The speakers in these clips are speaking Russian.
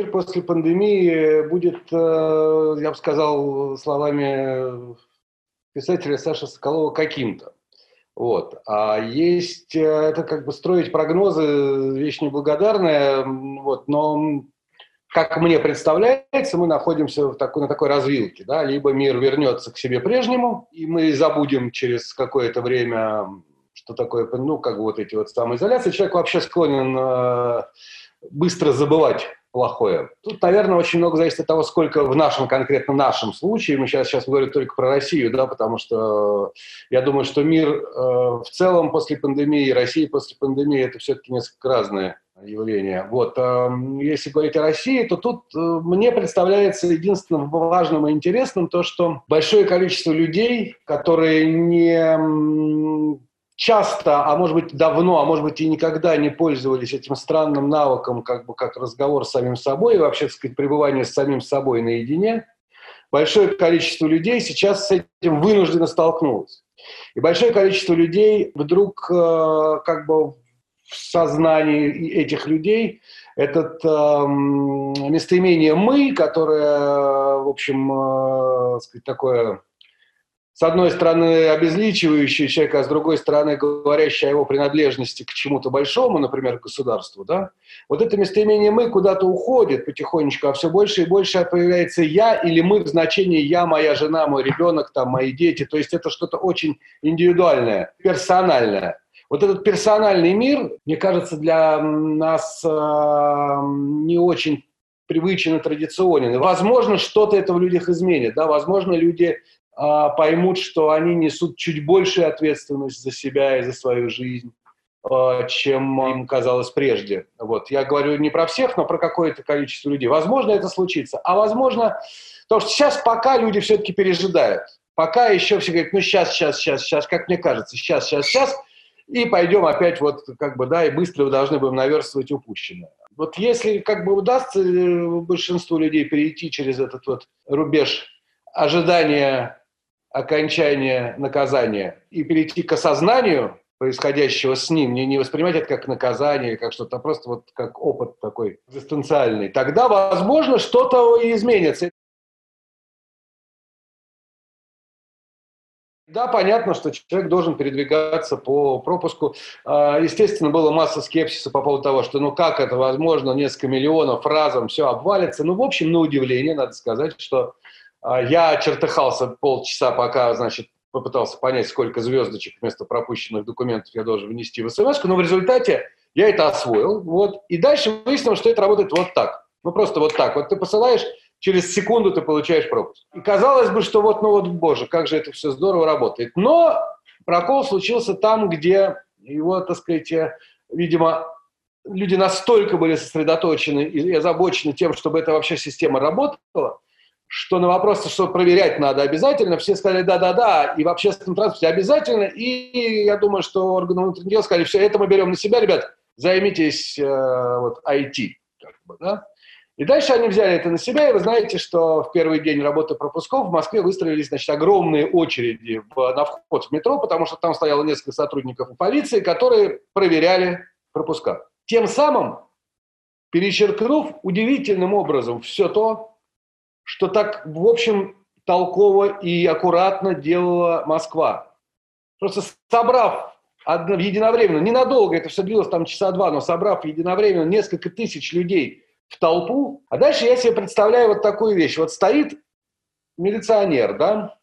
Мир после пандемии будет, э, я бы сказал словами писателя Саши Соколова, каким-то. Вот. А есть, э, это как бы строить прогнозы, вещь неблагодарная, вот, но как мне представляется, мы находимся в такой, на такой развилке. Да? Либо мир вернется к себе прежнему, и мы забудем через какое-то время, что такое, ну, как бы вот эти вот самоизоляции. Человек вообще склонен э, быстро забывать плохое. Тут, наверное, очень много зависит от того, сколько в нашем, конкретно нашем случае, мы сейчас, сейчас говорим только про Россию, да, потому что я думаю, что мир э, в целом после пандемии, Россия после пандемии, это все-таки несколько разные явления. Вот. Э, если говорить о России, то тут э, мне представляется единственным важным и интересным то, что большое количество людей, которые не часто, а может быть давно, а может быть и никогда не пользовались этим странным навыком, как бы как разговор с самим собой, и вообще, так сказать, пребывание с самим собой наедине, большое количество людей сейчас с этим вынужденно столкнулось. И большое количество людей вдруг э, как бы в сознании этих людей этот э, местоимение «мы», которое, в общем, э, сказать, такое с одной стороны, обезличивающий человека, а с другой стороны, говорящий о его принадлежности к чему-то большому, например, государству, да, вот это местоимение «мы» куда-то уходит потихонечку, а все больше и больше появляется «я» или «мы» в значении «я», «моя жена», «мой ребенок», там, «мои дети». То есть это что-то очень индивидуальное, персональное. Вот этот персональный мир, мне кажется, для нас э, не очень привычен и традиционен. Возможно, что-то это в людях изменит. Да? Возможно, люди поймут, что они несут чуть большую ответственность за себя и за свою жизнь, а, чем им казалось прежде. Вот. Я говорю не про всех, но про какое-то количество людей. Возможно, это случится. А возможно, потому что сейчас пока люди все-таки пережидают. Пока еще все говорят, ну сейчас, сейчас, сейчас, сейчас, как мне кажется, сейчас, сейчас, сейчас, и пойдем опять вот как бы, да, и быстро должны будем наверстывать упущенное. Вот если как бы удастся э, большинству людей перейти через этот вот рубеж ожидания окончания наказания и перейти к осознанию происходящего с ним, не, не воспринимать это как наказание, как что-то, а просто вот как опыт такой экзистенциальный, тогда, возможно, что-то и изменится. Да, понятно, что человек должен передвигаться по пропуску. А, естественно, было масса скепсиса по поводу того, что ну как это возможно, несколько миллионов разом все обвалится. Ну, в общем, на удивление, надо сказать, что я чертыхался полчаса, пока, значит, попытался понять, сколько звездочек вместо пропущенных документов я должен внести в смс но в результате я это освоил, вот, и дальше выяснилось, что это работает вот так. Ну, просто вот так. Вот ты посылаешь, через секунду ты получаешь пропуск. И казалось бы, что вот, ну вот, боже, как же это все здорово работает. Но прокол случился там, где его, так сказать, видимо, люди настолько были сосредоточены и озабочены тем, чтобы эта вообще система работала, что на вопрос, что проверять надо обязательно, все сказали да-да-да, и в общественном транспорте обязательно, и я думаю, что органы внутренних дел сказали, все, это мы берем на себя, ребят, займитесь э, вот, IT. Как бы, да? И дальше они взяли это на себя, и вы знаете, что в первый день работы пропусков в Москве выстроились значит, огромные очереди в, на вход в метро, потому что там стояло несколько сотрудников полиции, которые проверяли пропуска. Тем самым перечеркнув удивительным образом все то, что так, в общем, толково и аккуратно делала Москва. Просто собрав одно, единовременно, ненадолго, это все длилось там часа два, но собрав единовременно несколько тысяч людей в толпу, а дальше я себе представляю вот такую вещь. Вот стоит милиционер, да,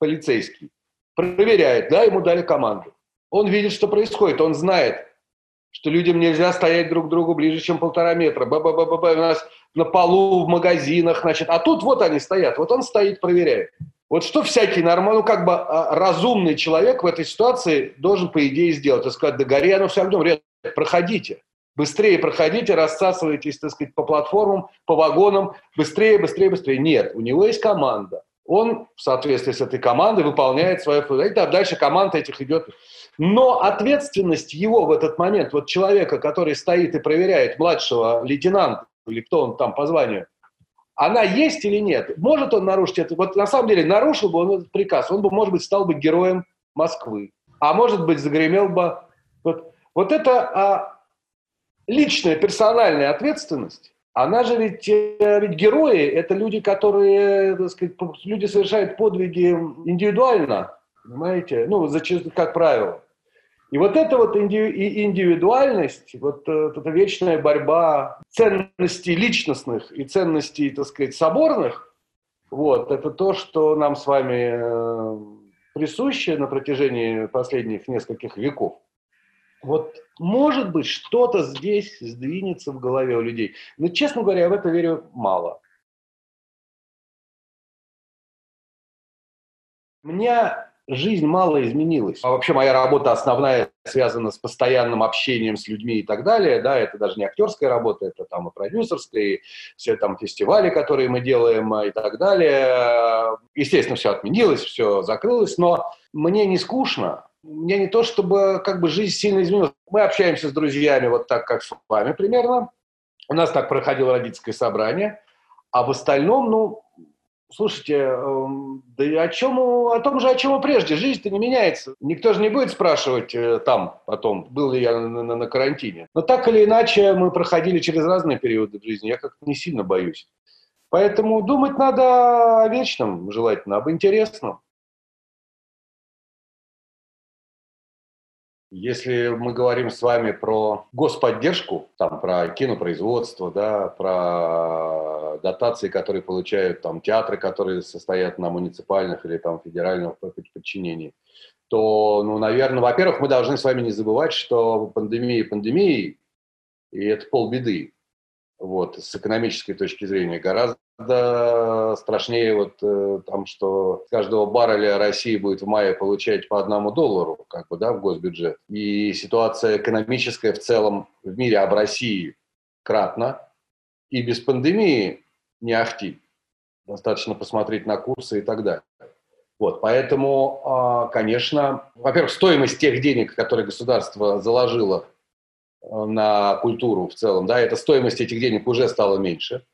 полицейский, проверяет, да, ему дали команду. Он видит, что происходит, он знает, что людям нельзя стоять друг к другу ближе, чем полтора метра. Ба-ба-ба-ба, у нас на полу, в магазинах, значит. А тут вот они стоят, вот он стоит, проверяет. Вот что всякий нормальный, ну, как бы а, разумный человек в этой ситуации должен, по идее, сделать? И сказать, да гори оно все ребят, проходите. Быстрее проходите, рассасывайтесь, так сказать, по платформам, по вагонам, быстрее, быстрее, быстрее. Нет, у него есть команда. Он в соответствии с этой командой выполняет свою функцию. А дальше команда этих идет. Но ответственность его в этот момент, вот человека, который стоит и проверяет младшего лейтенанта, или кто он там по званию, она есть или нет? Может он нарушить это? Вот на самом деле нарушил бы он этот приказ, он бы, может быть, стал бы героем Москвы. А может быть, загремел бы... Вот, вот это а, личная, персональная ответственность, она же ведь, э, ведь герои, это люди, которые, так сказать, люди совершают подвиги индивидуально, понимаете, ну, зачастую, как правило. И вот эта вот индивидуальность, вот э, эта вечная борьба ценностей личностных и ценностей, так сказать, соборных, вот, это то, что нам с вами э, присуще на протяжении последних нескольких веков. Вот, может быть, что-то здесь сдвинется в голове у людей. Но, честно говоря, я в это верю мало. Меня жизнь мало изменилась. А вообще моя работа основная связана с постоянным общением с людьми и так далее. Да, это даже не актерская работа, это там и продюсерская, и все там фестивали, которые мы делаем и так далее. Естественно, все отменилось, все закрылось, но мне не скучно. Меня не то, чтобы как бы жизнь сильно изменилась. Мы общаемся с друзьями вот так, как с вами примерно. У нас так проходило родительское собрание. А в остальном, ну, Слушайте, эм, да и о чем, о том же, о чем и прежде. Жизнь-то не меняется. Никто же не будет спрашивать э, там потом, был ли я на, на, на карантине. Но так или иначе мы проходили через разные периоды в жизни. Я как-то не сильно боюсь. Поэтому думать надо о вечном, желательно, об интересном. Если мы говорим с вами про господдержку, там, про кинопроизводство, да, про дотации, которые получают там, театры, которые состоят на муниципальных или там, федеральном подчинении, то, ну, наверное, во-первых, мы должны с вами не забывать, что пандемия пандемией, и это полбеды. Вот, с экономической точки зрения, гораздо страшнее вот э, там, что каждого барреля России будет в мае получать по одному доллару, как бы, да, в госбюджет. И ситуация экономическая в целом в мире, а в России кратно. И без пандемии не ахти. Достаточно посмотреть на курсы и так далее. Вот, поэтому, а, конечно, во-первых, стоимость тех денег, которые государство заложило на культуру в целом, да, эта стоимость этих денег уже стала меньше.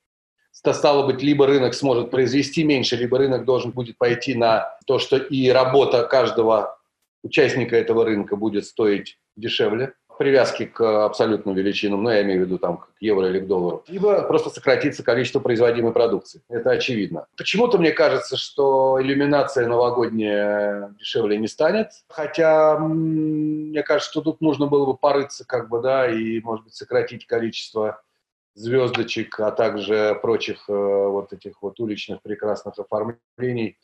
Стало быть, либо рынок сможет произвести меньше, либо рынок должен будет пойти на то, что и работа каждого участника этого рынка будет стоить дешевле привязки к абсолютным величинам, ну, я имею в виду там к евро или к доллару, либо просто сократится количество производимой продукции. Это очевидно. Почему-то мне кажется, что иллюминация новогодняя дешевле не станет, хотя мне кажется, что тут нужно было бы порыться, как бы, да, и, может быть, сократить количество звездочек, а также прочих э, вот этих вот уличных прекрасных оформлений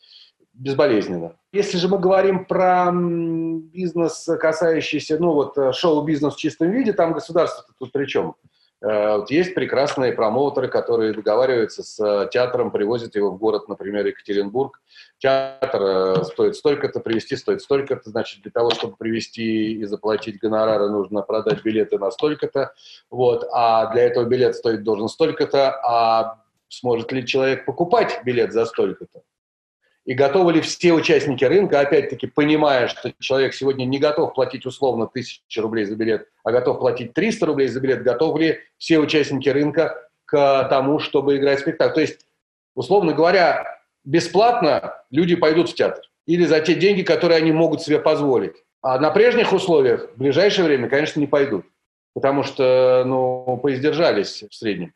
безболезненно. Если же мы говорим про бизнес, касающийся, ну вот э, шоу-бизнес в чистом виде, там государство тут при чем? Э, вот есть прекрасные промоутеры, которые договариваются с э, театром, привозят его в город, например, Екатеринбург. Театр стоит столько-то, привезти стоит столько-то, значит, для того, чтобы привезти и заплатить гонорары, нужно продать билеты на столько-то, вот, а для этого билет стоит должен столько-то, а сможет ли человек покупать билет за столько-то? И готовы ли все участники рынка, опять-таки, понимая, что человек сегодня не готов платить условно 1000 рублей за билет, а готов платить 300 рублей за билет, готовы ли все участники рынка к тому, чтобы играть в спектакль. То есть, условно говоря, бесплатно люди пойдут в театр. Или за те деньги, которые они могут себе позволить. А на прежних условиях в ближайшее время, конечно, не пойдут. Потому что, ну, поиздержались в среднем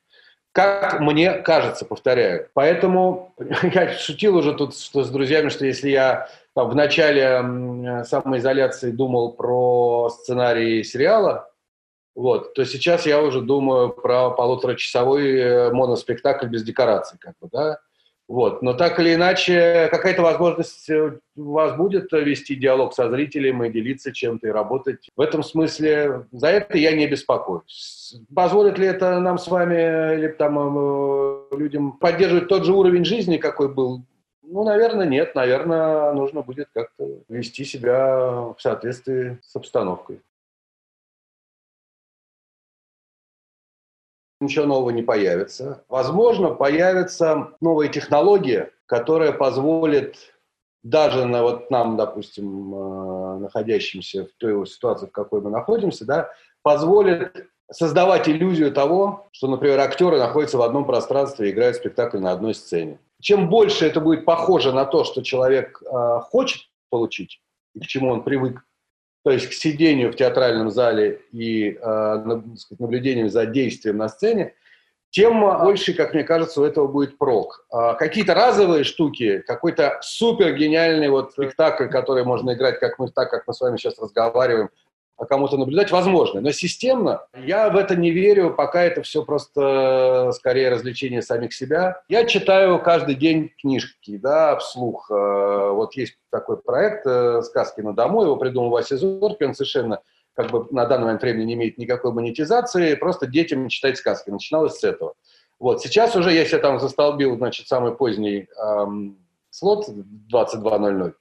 как мне кажется, повторяю. Поэтому я шутил уже тут что с друзьями, что если я в начале самоизоляции думал про сценарий сериала, вот, то сейчас я уже думаю про полуторачасовой э, моноспектакль без декораций, как бы, да, вот. Но так или иначе, какая-то возможность э, у вас будет вести диалог со зрителем и делиться чем-то и работать. В этом смысле за это я не беспокоюсь. Позволит ли это нам с вами или там э, людям поддерживать тот же уровень жизни, какой был? Ну, наверное, нет. Наверное, нужно будет как-то вести себя в соответствии с обстановкой. Ничего нового не появится. Возможно, появится новая технология, которая позволит даже на вот нам, допустим, э, находящимся в той ситуации, в какой мы находимся, да, позволит создавать иллюзию того, что, например, актеры находятся в одном пространстве и играют спектакль на одной сцене. Чем больше это будет похоже на то, что человек э, хочет получить и к чему он привык, то есть к сидению в театральном зале и э, наблюдением за действием на сцене, тем больше, как мне кажется, у этого будет прок. А какие-то разовые штуки, какой-то супер гениальный вот спектакль, который можно играть, как мы, так как мы с вами сейчас разговариваем, кому-то наблюдать, возможно. Но системно я в это не верю, пока это все просто скорее развлечение самих себя. Я читаю каждый день книжки, да, вслух. Э, вот есть такой проект э, «Сказки на дому», его придумал Вася Зорки, он совершенно как бы на данный момент времени не имеет никакой монетизации, просто детям читать сказки. Начиналось с этого. Вот, сейчас уже я себе там застолбил, значит, самый поздний эм, слот 22.00.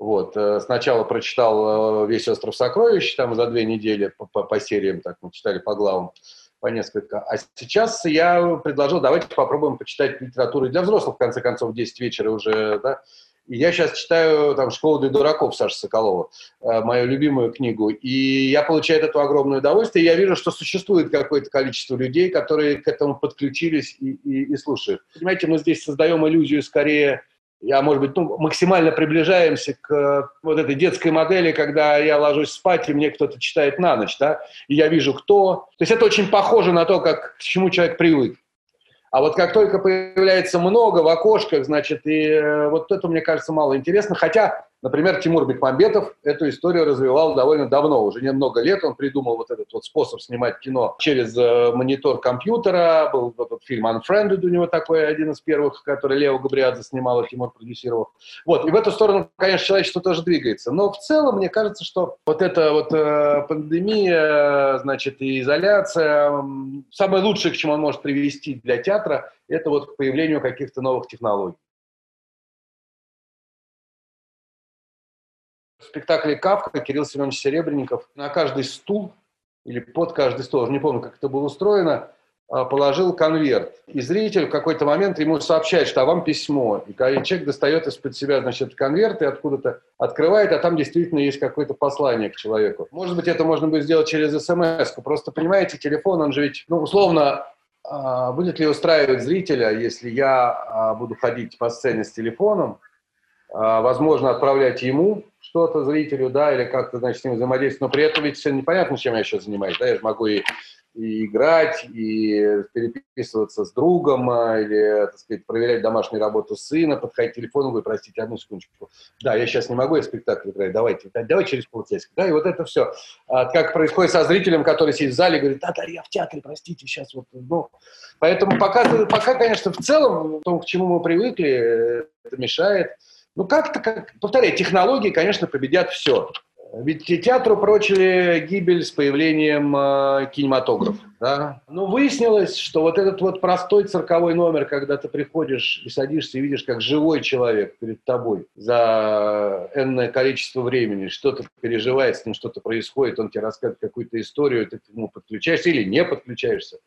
Вот, э, сначала прочитал э, весь «Остров сокровищ», там за две недели по, по, по сериям, так мы читали по главам, по несколько. А сейчас я предложил, давайте попробуем почитать литературу для взрослых, в конце концов, в 10 вечера уже, да, и я сейчас читаю там «Школу для дураков» Саши Соколова, э, мою любимую книгу. И я получаю это огромное удовольствие. И я вижу, что существует какое-то количество людей, которые к этому подключились и, и, и слушают. Понимаете, мы здесь создаем иллюзию скорее я, может быть, ну, максимально приближаемся к э, вот этой детской модели, когда я ложусь спать, и мне кто-то читает на ночь, да, и я вижу, кто. То есть это очень похоже на то, как, к чему человек привык. А вот как только появляется много в окошках, значит, и э, вот это, мне кажется, мало интересно. Хотя Например, Тимур Бекмамбетов эту историю развивал довольно давно, уже немного лет. Он придумал вот этот вот способ снимать кино через э, монитор компьютера. Был этот фильм «Unfriended» у него такой, один из первых, который Лео Габриадзе снимал, и Тимур продюсировал. Вот, и в эту сторону, конечно, человечество тоже двигается. Но в целом, мне кажется, что вот эта вот э, пандемия, значит, и изоляция, самое лучшее, к чему он может привести для театра, это вот к появлению каких-то новых технологий. Спектакле «Кавка» Кирилл Семенович Серебренников на каждый стул или под каждый стол, не помню, как это было устроено, а, положил конверт. И зритель в какой-то момент ему сообщает, что а вам письмо. И человек достает из-под себя, значит, конверт и откуда-то открывает, а там действительно есть какое-то послание к человеку. Может быть, это можно будет сделать через смс -ку. Просто, понимаете, телефон, он же ведь, ну, условно, а, будет ли устраивать зрителя, если я а, буду ходить по сцене с телефоном, возможно, отправлять ему что-то зрителю, да, или как-то, значит, с ним взаимодействовать, но при этом ведь все непонятно, чем я сейчас занимаюсь, да, я же могу и, и играть, и переписываться с другом, а, или, так сказать, проверять домашнюю работу сына, подходить к телефону, говорю, простите, одну секундочку, да, я сейчас не могу, я спектакль играть, давайте, давай через полчасика, да, и вот это все. А как происходит со зрителем, который сидит в зале и говорит, да, да, я в театре, простите, сейчас вот, ну, поэтому пока, пока, конечно, в целом, то, к чему мы привыкли, это мешает, ну, как-то, как, повторяю, технологии, конечно, победят все. Ведь театру прочили гибель с появлением э, кинематографа. Да? Но ну, выяснилось, что вот этот вот простой цирковой номер, когда ты приходишь и садишься и видишь, как живой человек перед тобой за энное количество времени, что-то переживает, с ним что-то происходит, он тебе рассказывает какую-то историю, ты к нему подключаешься или не подключаешься.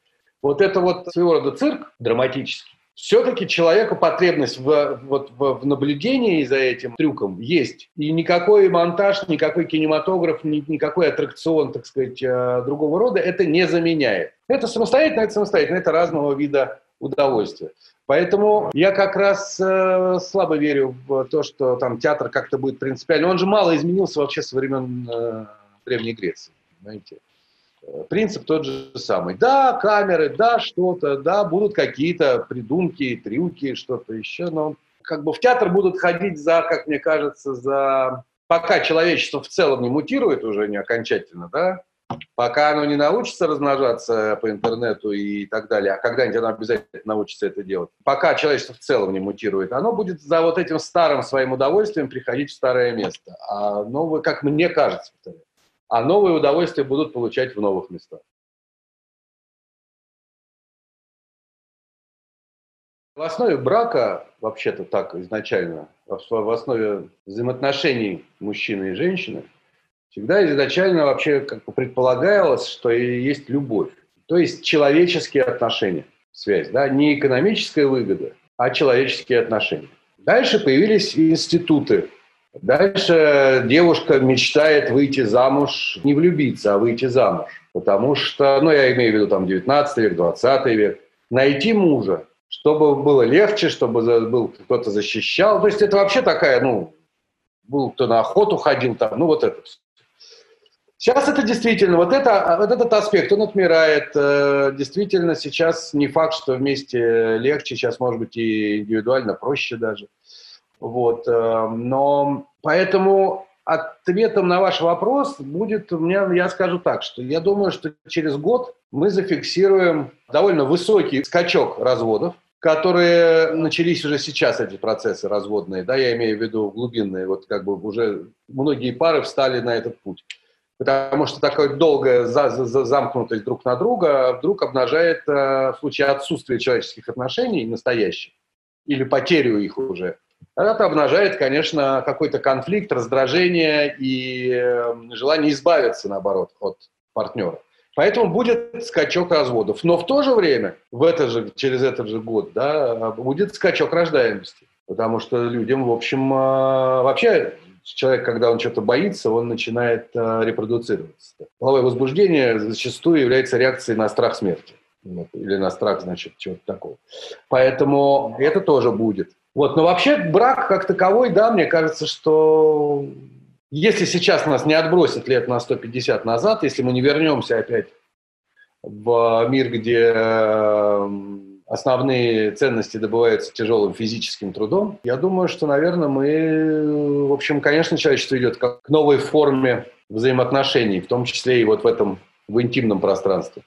Вот это вот своего рода цирк драматический, все-таки человеку потребность в, вот, в, в наблюдении за этим трюком есть. И никакой монтаж, никакой кинематограф, ни, никакой аттракцион, так сказать, э, другого рода это не заменяет. Это самостоятельно, это самостоятельно, это разного вида удовольствия. Поэтому я как раз э, слабо верю в то, что там театр как-то будет принципиально. Он же мало изменился вообще со времен э, Древней Греции, понимаете? Принцип тот же самый. Да, камеры, да, что-то, да, будут какие-то придумки, трюки, что-то еще, но как бы в театр будут ходить за, как мне кажется, за... Пока человечество в целом не мутирует уже не окончательно, да, пока оно не научится размножаться по интернету и так далее, а когда-нибудь оно обязательно научится это делать, пока человечество в целом не мутирует, оно будет за вот этим старым своим удовольствием приходить в старое место. А новое, как мне кажется, повторяю, а новые удовольствия будут получать в новых местах. В основе брака, вообще-то так изначально, в основе взаимоотношений мужчины и женщины, всегда изначально вообще как бы предполагалось, что и есть любовь. То есть человеческие отношения, связь, да, не экономическая выгода, а человеческие отношения. Дальше появились институты Дальше девушка мечтает выйти замуж, не влюбиться, а выйти замуж. Потому что, ну, я имею в виду там 19 век, 20 век, найти мужа, чтобы было легче, чтобы был кто-то защищал. То есть это вообще такая, ну, был кто на охоту ходил там, ну, вот это. Сейчас это действительно, вот, это, вот этот аспект, он отмирает. Э, действительно, сейчас не факт, что вместе легче, сейчас, может быть, и индивидуально проще даже. Вот. Э, но поэтому ответом на ваш вопрос будет, у меня, я скажу так, что я думаю, что через год мы зафиксируем довольно высокий скачок разводов, которые начались уже сейчас, эти процессы разводные, да, я имею в виду глубинные, вот как бы уже многие пары встали на этот путь. Потому что такая долгая за, за, замкнутость друг на друга вдруг обнажает э, в случае отсутствия человеческих отношений настоящих или потерю их уже, это обнажает, конечно, какой-то конфликт, раздражение и э, желание избавиться, наоборот, от партнера. Поэтому будет скачок разводов. Но в то же время, в это же, через этот же год, да, будет скачок рождаемости. Потому что людям, в общем, э, вообще человек, когда он что-то боится, он начинает э, репродуцироваться. Половое возбуждение зачастую является реакцией на страх смерти. Или на страх, значит, чего-то такого. Поэтому это тоже будет. Вот, но вообще брак как таковой, да, мне кажется, что если сейчас нас не отбросит лет на 150 назад, если мы не вернемся опять в мир, где эм, основные ценности добываются тяжелым физическим трудом, я думаю, что, наверное, мы, в общем, конечно, человечество идет к новой форме взаимоотношений, в том числе и вот в этом, в интимном пространстве.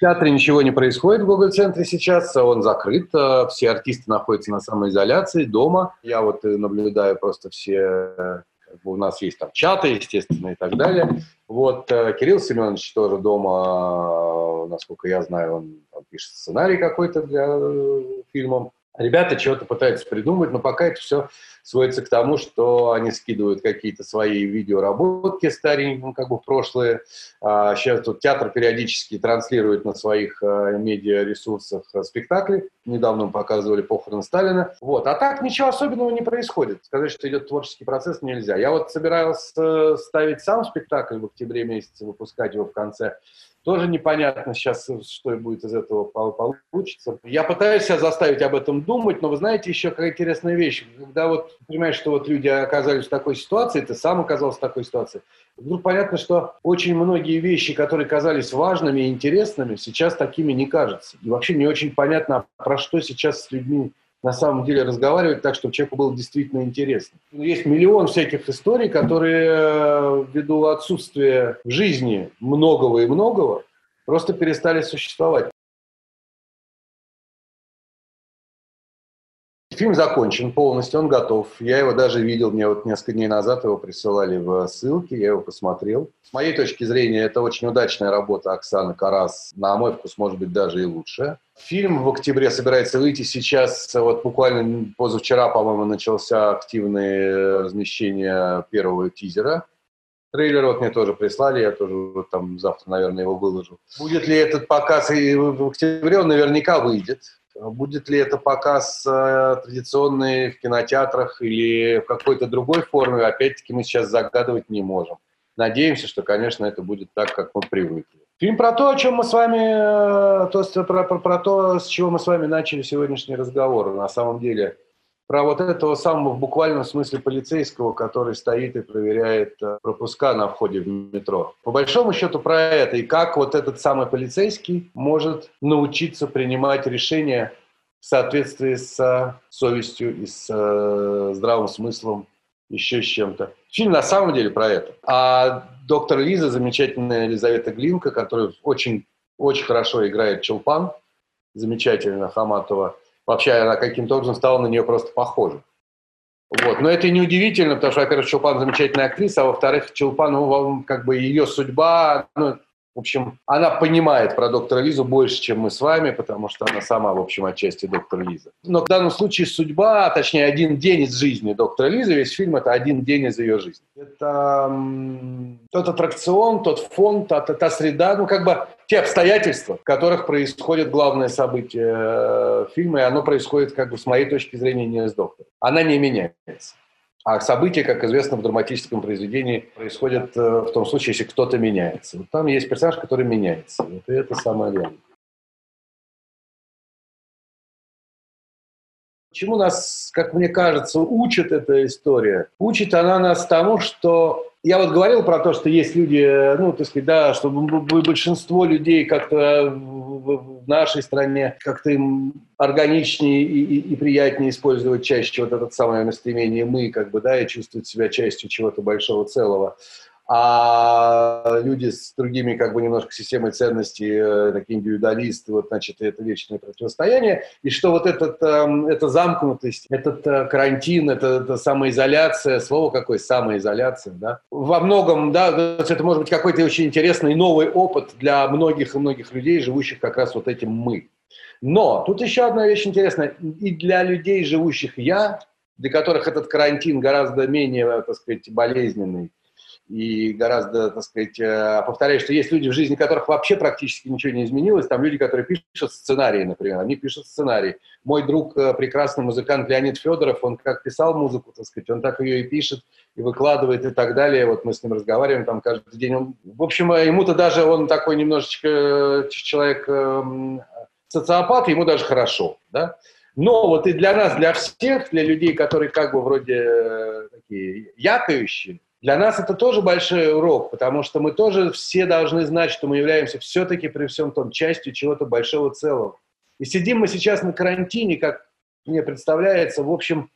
В театре ничего не происходит в Google-центре сейчас, он закрыт, э, все артисты находятся на самоизоляции дома. Я вот наблюдаю просто все, как бы у нас есть там чаты, естественно, и так далее. Вот э, Кирилл Семенович тоже дома, насколько я знаю, он, пишет сценарий какой-то для э, фильмов. Ребята чего-то пытаются придумать, но пока это все сводится к тому, что они скидывают какие-то свои видеоработки старенькие, как бы в прошлое. А сейчас тут театр периодически транслирует на своих а, медиаресурсах спектакли. Недавно мы показывали похороны Сталина. Вот. А так ничего особенного не происходит. Сказать, что идет творческий процесс, нельзя. Я вот собирался ставить сам спектакль в октябре месяце, выпускать его в конце тоже непонятно сейчас, что будет из этого получится. Я пытаюсь себя заставить об этом думать, но вы знаете, еще какая интересная вещь. Когда вот понимаешь, что вот люди оказались в такой ситуации, ты сам оказался в такой ситуации, вдруг понятно, что очень многие вещи, которые казались важными и интересными, сейчас такими не кажутся. И вообще не очень понятно, про что сейчас с людьми на самом деле разговаривать так, чтобы человеку было действительно интересно. Ну, есть миллион всяких историй, которые э, ввиду отсутствия в жизни многого и многого просто перестали существовать. Фильм закончен полностью, он готов. Я его даже видел, мне вот несколько дней назад его присылали в ссылке, я его посмотрел. С моей точки зрения, это очень удачная работа Оксаны Карас. На мой вкус, может быть, даже и лучше. Фильм в октябре собирается выйти сейчас. Вот буквально позавчера, по-моему, начался активное размещение первого тизера. Трейлер вот мне тоже прислали, я тоже вот там завтра, наверное, его выложу. Будет ли этот показ и в октябре? Он наверняка выйдет. Будет ли это показ э, традиционный в кинотеатрах или в какой-то другой форме, опять-таки мы сейчас загадывать не можем. Надеемся, что, конечно, это будет так, как мы привыкли. Фильм про то, о чем мы с вами, э, то, про, про, про то, с чего мы с вами начали сегодняшний разговор. На самом деле, про вот этого самого в буквальном смысле полицейского, который стоит и проверяет э, пропуска на входе в метро. По большому счету про это. И как вот этот самый полицейский может научиться принимать решения в соответствии с совестью и с э, здравым смыслом, еще с чем-то. Фильм на самом деле про это. А доктор Лиза, замечательная Елизавета Глинка, которая очень, очень хорошо играет Челпан, замечательно Хаматова, Вообще она каким-то образом стала на нее просто похожа. Вот. Но это не удивительно, потому что, во-первых, Чулпан замечательная актриса, а во-вторых, Чулпан, ну, как бы ее судьба, ну, в общем, она понимает про доктора Лизу больше, чем мы с вами, потому что она сама, в общем, отчасти доктор Лиза. Но в данном случае судьба, а точнее, один день из жизни доктора Лизы, весь фильм – это один день из ее жизни. Это тот аттракцион, тот фон, та, та, та среда, ну, как бы те обстоятельства, в которых происходит главное событие э, фильма, и оно происходит, как бы, с моей точки зрения, не с доктором. Она не меняется. А события, как известно, в драматическом произведении происходят э, в том случае, если кто-то меняется. Вот там есть персонаж, который меняется. Вот и это самое главное. Чему нас, как мне кажется, учит эта история? Учит она нас тому, что я вот говорил про то, что есть люди, ну, так сказать, да, что большинство людей как-то в нашей стране как-то им органичнее и, и, и приятнее использовать чаще вот это самое настроение «мы», как бы, да, и чувствовать себя частью чего-то большого целого а люди с другими как бы немножко системой ценностей, э, такие индивидуалисты, вот, значит, это вечное противостояние, и что вот этот, э, эта замкнутость, этот э, карантин, это, это самоизоляция, слово какое, самоизоляция, да, во многом, да, это может быть какой-то очень интересный новый опыт для многих и многих людей, живущих как раз вот этим «мы». Но тут еще одна вещь интересная, и для людей, живущих «я», для которых этот карантин гораздо менее, так сказать, болезненный, и гораздо, так сказать, э, повторяю, что есть люди в жизни, которых вообще практически ничего не изменилось. Там люди, которые пишут сценарии, например, они пишут сценарии. Мой друг, э, прекрасный музыкант Леонид Федоров, он как писал музыку, так сказать, он так ее и пишет, и выкладывает, и так далее. Вот мы с ним разговариваем там каждый день. Он, в общем, э, ему-то даже, он такой немножечко человек эм, социопат, ему даже хорошо, да. Но вот и для нас, для всех, для людей, которые как бы вроде такие якающие, для нас это тоже большой урок, потому что мы тоже все должны знать, что мы являемся все-таки при всем том частью чего-то большого целого. И сидим мы сейчас на карантине, как мне представляется, в общем,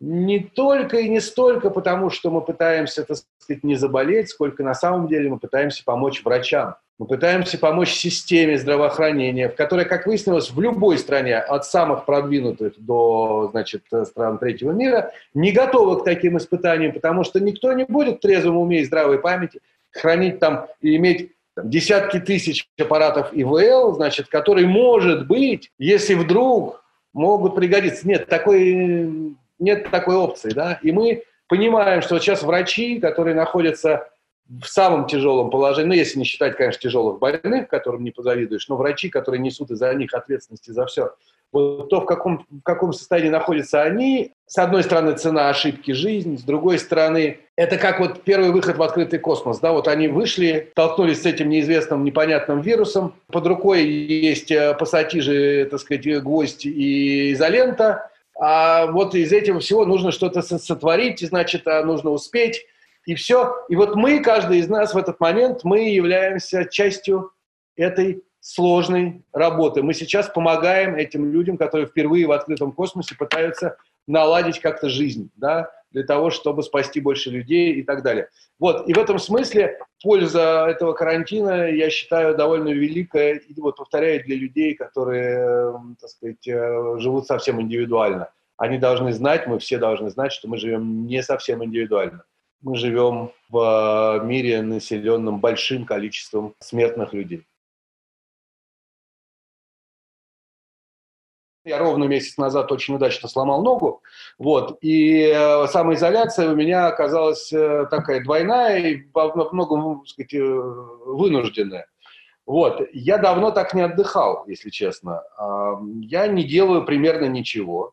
не только и не столько потому, что мы пытаемся, так сказать, не заболеть, сколько на самом деле мы пытаемся помочь врачам. Мы пытаемся помочь системе здравоохранения, в которой, как выяснилось, в любой стране, от самых продвинутых до значит, стран третьего мира, не готовы к таким испытаниям, потому что никто не будет в трезвом уме и здравой памяти хранить там и иметь десятки тысяч аппаратов ИВЛ, значит, которые, может быть, если вдруг могут пригодиться. Нет, такой, нет такой опции. Да? И мы понимаем, что сейчас врачи, которые находятся в самом тяжелом положении, ну, если не считать, конечно, тяжелых больных, которым не позавидуешь, но врачи, которые несут из-за них ответственности за все, вот то, в каком, в каком состоянии находятся они, с одной стороны, цена ошибки жизни, с другой стороны, это как вот первый выход в открытый космос, да, вот они вышли, столкнулись с этим неизвестным, непонятным вирусом, под рукой есть э, пассатижи, так сказать, гвоздь и изолента, а вот из этого всего нужно что-то сотворить, значит, а нужно успеть, и все. И вот мы, каждый из нас в этот момент, мы являемся частью этой сложной работы. Мы сейчас помогаем этим людям, которые впервые в открытом космосе пытаются наладить как-то жизнь, да, для того, чтобы спасти больше людей и так далее. Вот, и в этом смысле польза этого карантина, я считаю, довольно великая, и вот повторяю, для людей, которые, так сказать, э, живут совсем индивидуально. Они должны знать, мы все должны знать, что мы живем не совсем индивидуально мы живем в мире, населенном большим количеством смертных людей. Я ровно месяц назад очень удачно сломал ногу, вот, и э, самоизоляция у меня оказалась э, такая двойная и во многом, сказать, э, вынужденная. Вот, я давно так не отдыхал, если честно. Я не делаю примерно ничего.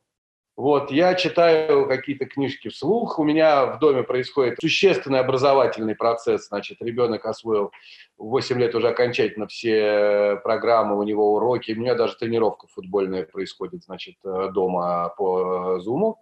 Вот, я читаю какие-то книжки вслух, у меня в доме происходит существенный образовательный процесс, значит, ребенок освоил в 8 лет уже окончательно все программы, у него уроки, у меня даже тренировка футбольная происходит, значит, дома по Зуму.